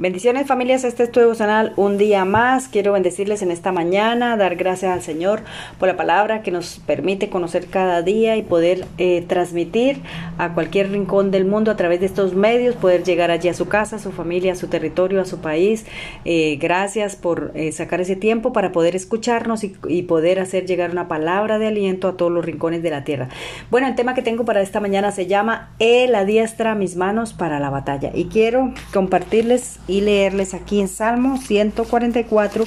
Bendiciones familias, este es tu devocional un día más. Quiero bendecirles en esta mañana, dar gracias al Señor por la palabra que nos permite conocer cada día y poder eh, transmitir a cualquier rincón del mundo a través de estos medios, poder llegar allí a su casa, a su familia, a su territorio, a su país. Eh, gracias por eh, sacar ese tiempo para poder escucharnos y, y poder hacer llegar una palabra de aliento a todos los rincones de la tierra. Bueno, el tema que tengo para esta mañana se llama Él adiestra mis manos para la batalla y quiero compartirles y leerles aquí en Salmo 144,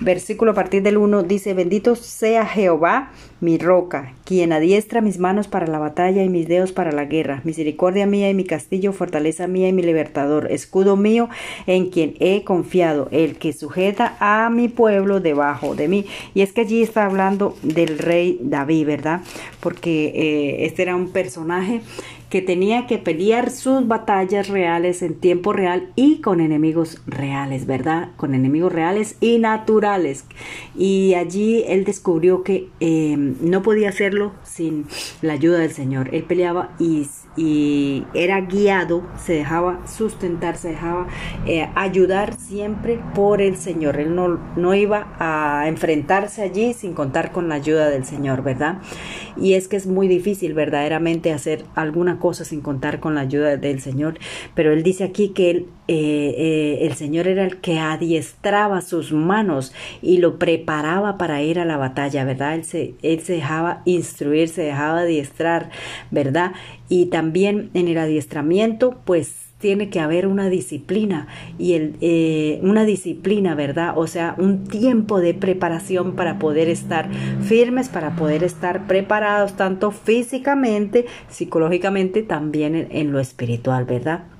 versículo a partir del 1, dice, bendito sea Jehová, mi roca, quien adiestra mis manos para la batalla y mis dedos para la guerra, misericordia mía y mi castillo, fortaleza mía y mi libertador, escudo mío en quien he confiado, el que sujeta a mi pueblo debajo de mí. Y es que allí está hablando del rey David, ¿verdad? Porque eh, este era un personaje que tenía que pelear sus batallas reales en tiempo real y con enemigos reales, ¿verdad? Con enemigos reales y naturales. Y allí él descubrió que eh, no podía hacerlo sin la ayuda del Señor. Él peleaba y, era guiado, se dejaba sustentar, se dejaba eh, ayudar siempre por el Señor. Él no, no iba a enfrentarse allí sin contar con la ayuda del Señor, ¿verdad? Y es que es muy difícil verdaderamente hacer alguna cosa sin contar con la ayuda del Señor. Pero él dice aquí que él, eh, eh, el Señor era el que adiestraba sus manos y lo preparaba para ir a la batalla, ¿verdad? Se, él se dejaba instruir, se dejaba adiestrar, ¿verdad? Y también en el adiestramiento, pues tiene que haber una disciplina y el, eh, una disciplina, ¿verdad? O sea, un tiempo de preparación para poder estar firmes, para poder estar preparados tanto físicamente, psicológicamente, también en, en lo espiritual, ¿verdad?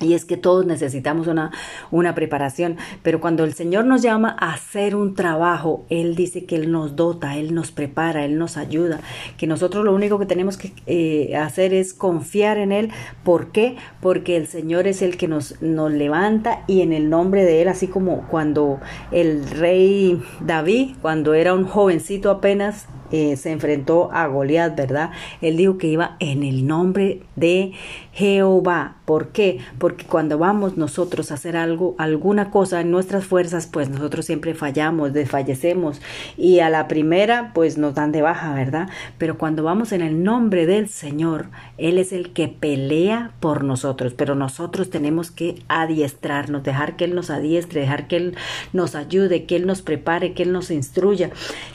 Y es que todos necesitamos una, una preparación, pero cuando el Señor nos llama a hacer un trabajo, Él dice que Él nos dota, Él nos prepara, Él nos ayuda, que nosotros lo único que tenemos que eh, hacer es confiar en Él. ¿Por qué? Porque el Señor es el que nos, nos levanta y en el nombre de Él, así como cuando el rey David, cuando era un jovencito apenas, eh, se enfrentó a Goliat, ¿verdad? Él dijo que iba en el nombre de Jehová. ¿Por qué? Porque cuando vamos nosotros a hacer algo, alguna cosa en nuestras fuerzas, pues nosotros siempre fallamos, desfallecemos y a la primera pues nos dan de baja, ¿verdad? Pero cuando vamos en el nombre del Señor, Él es el que pelea por nosotros, pero nosotros tenemos que adiestrarnos, dejar que Él nos adiestre, dejar que Él nos ayude, que Él nos prepare, que Él nos instruya,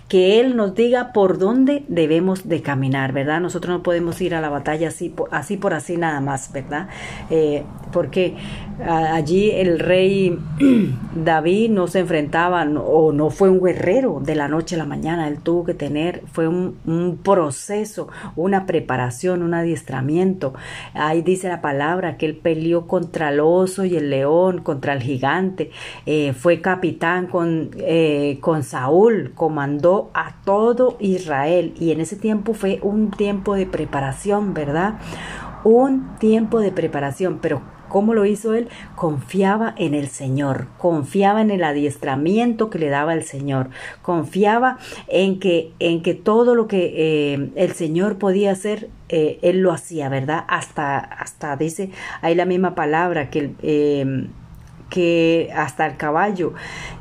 que Él nos diga por dónde debemos de caminar, ¿verdad? Nosotros no podemos ir a la batalla así, así por así nada más, ¿verdad? Eh, porque allí el rey David no se enfrentaba o no fue un guerrero de la noche a la mañana, él tuvo que tener, fue un, proceso, una preparación, un adiestramiento. Ahí dice la palabra que él peleó contra el oso y el león, contra el gigante, eh, fue capitán con, eh, con Saúl, comandó a todo Israel y en ese tiempo fue un tiempo de preparación, ¿verdad? Un tiempo de preparación, pero ¿Cómo lo hizo él? Confiaba en el Señor, confiaba en el adiestramiento que le daba el Señor, confiaba en que, en que todo lo que eh, el Señor podía hacer, eh, él lo hacía, ¿verdad? Hasta, hasta dice ahí la misma palabra que eh, que hasta el caballo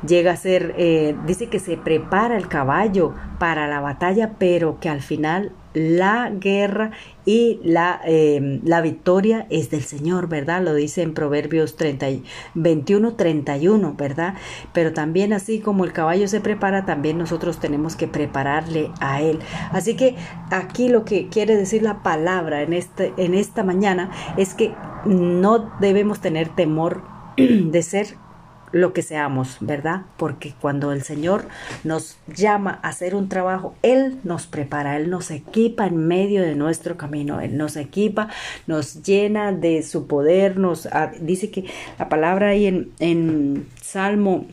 llega a ser, eh, dice que se prepara el caballo para la batalla, pero que al final la guerra y la, eh, la victoria es del Señor, ¿verdad? Lo dice en Proverbios 30, 21, 31, ¿verdad? Pero también así como el caballo se prepara, también nosotros tenemos que prepararle a él. Así que aquí lo que quiere decir la palabra en, este, en esta mañana es que no debemos tener temor de ser lo que seamos, ¿verdad? Porque cuando el Señor nos llama a hacer un trabajo, Él nos prepara, Él nos equipa en medio de nuestro camino, Él nos equipa, nos llena de su poder, nos ah, dice que la palabra ahí en, en Salmo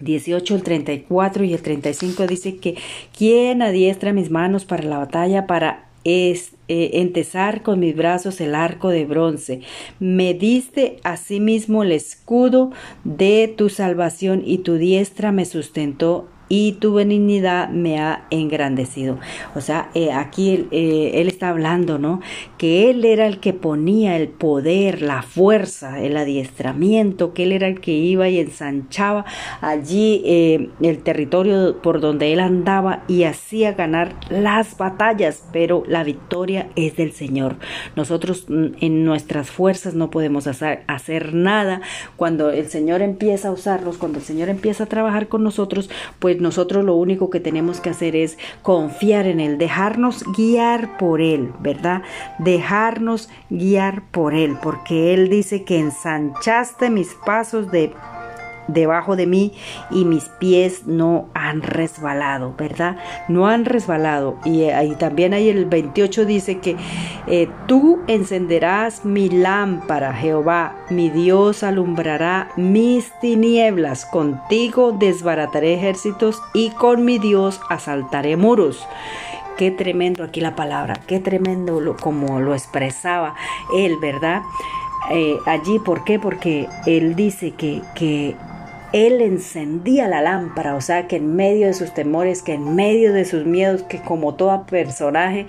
18, el 34 y el 35 dice que quien adiestra mis manos para la batalla, para es eh, entesar con mis brazos el arco de bronce. Me diste asimismo el escudo de tu salvación y tu diestra me sustentó y tu benignidad me ha engrandecido. O sea, eh, aquí eh, él, está hablando, ¿no? Que él era el que ponía el poder, la fuerza, el adiestramiento, que él era el que iba y ensanchaba allí eh, el territorio por donde él andaba y hacía ganar las batallas, pero la victoria es del Señor. Nosotros mm, en nuestras fuerzas no podemos hacer, hacer nada. Cuando el Señor empieza a usarlos, cuando el Señor empieza a trabajar con nosotros, pues nosotros lo único que tenemos que hacer es confiar en Él, dejarnos guiar por Él, ¿verdad? Dejarnos guiar por Él, porque Él dice que ensanchaste mis pasos de debajo de mí y mis pies no han resbalado, ¿verdad? No han resbalado. Y ahí también hay el 28 dice que eh, tú encenderás mi lámpara, Jehová, mi Dios alumbrará mis tinieblas, contigo desbarataré ejércitos y con mi Dios asaltaré muros qué tremendo aquí la palabra, qué tremendo lo, como lo expresaba él, ¿verdad? Eh, allí, ¿por qué? Porque él dice que, que él encendía la lámpara, o sea que en medio de sus temores, que en medio de sus miedos, que como todo personaje,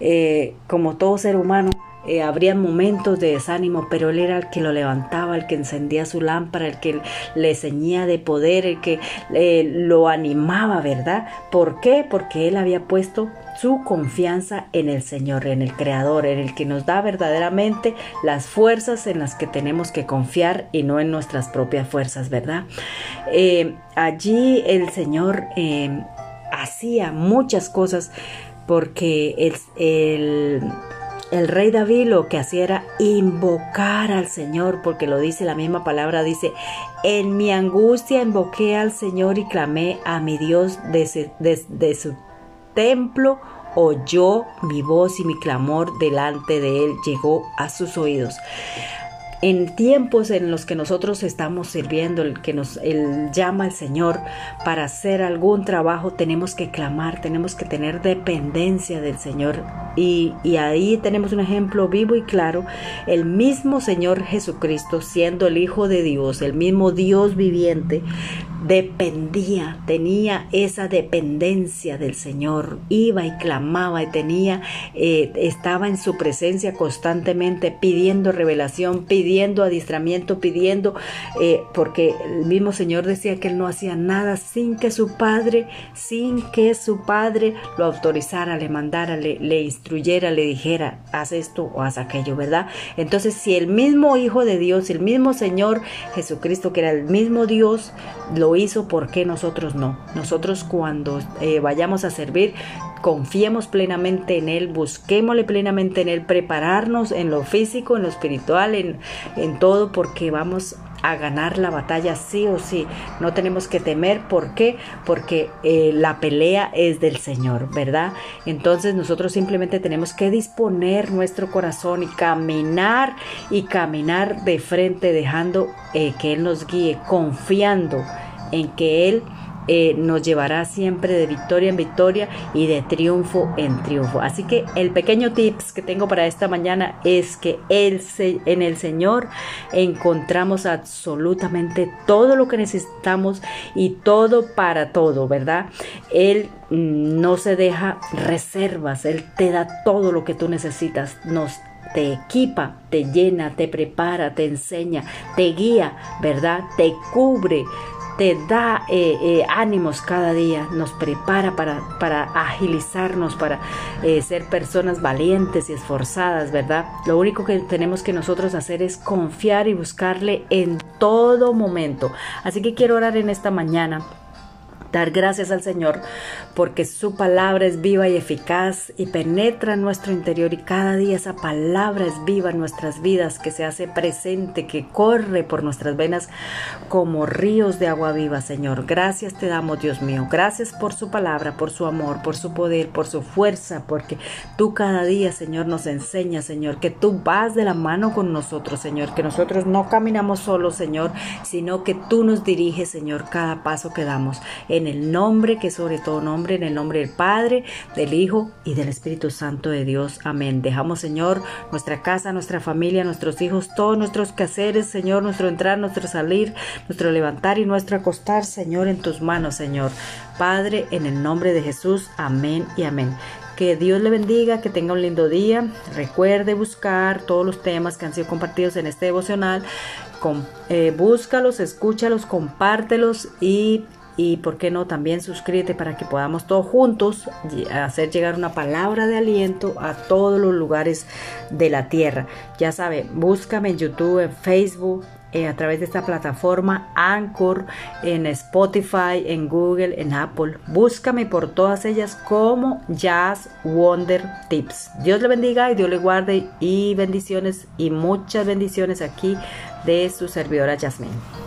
eh, como todo ser humano, eh, habría momentos de desánimo, pero él era el que lo levantaba, el que encendía su lámpara, el que le ceñía de poder, el que eh, lo animaba, ¿verdad? ¿Por qué? Porque él había puesto su confianza en el Señor, en el Creador, en el que nos da verdaderamente las fuerzas en las que tenemos que confiar y no en nuestras propias fuerzas, ¿verdad? Eh, allí el Señor hacía muchas cosas porque el, el el rey David lo que hacía era invocar al Señor, porque lo dice la misma palabra, dice, en mi angustia invoqué al Señor y clamé a mi Dios desde su templo, oyó mi voz y mi clamor delante de él llegó a sus oídos en tiempos en los que nosotros estamos sirviendo, el que nos llama al Señor para hacer algún trabajo, tenemos que clamar, tenemos que tener dependencia del Señor. Y, y ahí tenemos un ejemplo vivo y claro, el mismo Señor Jesucristo, siendo el Hijo de Dios, el mismo Dios viviente, dependía, tenía esa dependencia del Señor, iba y clamaba y tenía, eh, estaba en su presencia constantemente pidiendo revelación, pidiendo adiestramiento, pidiendo, eh, porque el mismo Señor decía que él no hacía nada sin que su Padre, sin que su Padre lo autorizara, le mandara, le, le instruyera, le dijera, haz esto o haz aquello, ¿verdad? Entonces, si el mismo Hijo de Dios, el mismo Señor Jesucristo, que era el mismo Dios, lo hizo, ¿por qué nosotros no? Nosotros cuando eh, vayamos a servir, confiemos plenamente en Él, busquémosle plenamente en Él, prepararnos en lo físico, en lo espiritual, en, en todo, porque vamos a ganar la batalla sí o sí. No tenemos que temer. ¿Por qué? Porque eh, la pelea es del Señor, ¿verdad? Entonces nosotros simplemente tenemos que disponer nuestro corazón y caminar y caminar de frente, dejando eh, que Él nos guíe, confiando en que Él eh, nos llevará siempre de victoria en victoria y de triunfo en triunfo. Así que el pequeño tips que tengo para esta mañana es que en el Señor encontramos absolutamente todo lo que necesitamos y todo para todo, ¿verdad? Él mm, no se deja reservas, Él te da todo lo que tú necesitas, nos te equipa, te llena, te prepara, te enseña, te guía, ¿verdad? Te cubre, te da eh, eh, ánimos cada día, nos prepara para, para agilizarnos, para eh, ser personas valientes y esforzadas, ¿verdad? Lo único que tenemos que nosotros hacer es confiar y buscarle en todo momento. Así que quiero orar en esta mañana Dar gracias al Señor porque su palabra es viva y eficaz y penetra en nuestro interior y cada día esa palabra es viva en nuestras vidas que se hace presente, que corre por nuestras venas como ríos de agua viva, Señor. Gracias te damos, Dios mío. Gracias por su palabra, por su amor, por su poder, por su fuerza, porque tú cada día, Señor, nos enseñas, Señor, que tú vas de la mano con nosotros, Señor, que nosotros no caminamos solos, Señor, sino que tú nos diriges, Señor, cada paso que damos. En en el nombre que sobre todo nombre, en el nombre del Padre, del Hijo y del Espíritu Santo de Dios. Amén. Dejamos, Señor, nuestra casa, nuestra familia, nuestros hijos, todos nuestros quehaceres, Señor, nuestro entrar, nuestro salir, nuestro levantar y nuestro acostar, Señor, en tus manos, Señor. Padre, en el nombre de Jesús. Amén y amén. Que Dios le bendiga, que tenga un lindo día. Recuerde buscar todos los temas que han sido compartidos en este devocional. Con, eh, búscalos, escúchalos, compártelos y y por qué no también suscríbete para que podamos todos juntos hacer llegar una palabra de aliento a todos los lugares de la tierra. Ya sabe, búscame en YouTube, en Facebook, eh, a través de esta plataforma Anchor, en Spotify, en Google, en Apple. Búscame por todas ellas como Jazz Wonder Tips. Dios le bendiga y Dios le guarde y bendiciones y muchas bendiciones aquí de su servidora Jasmine.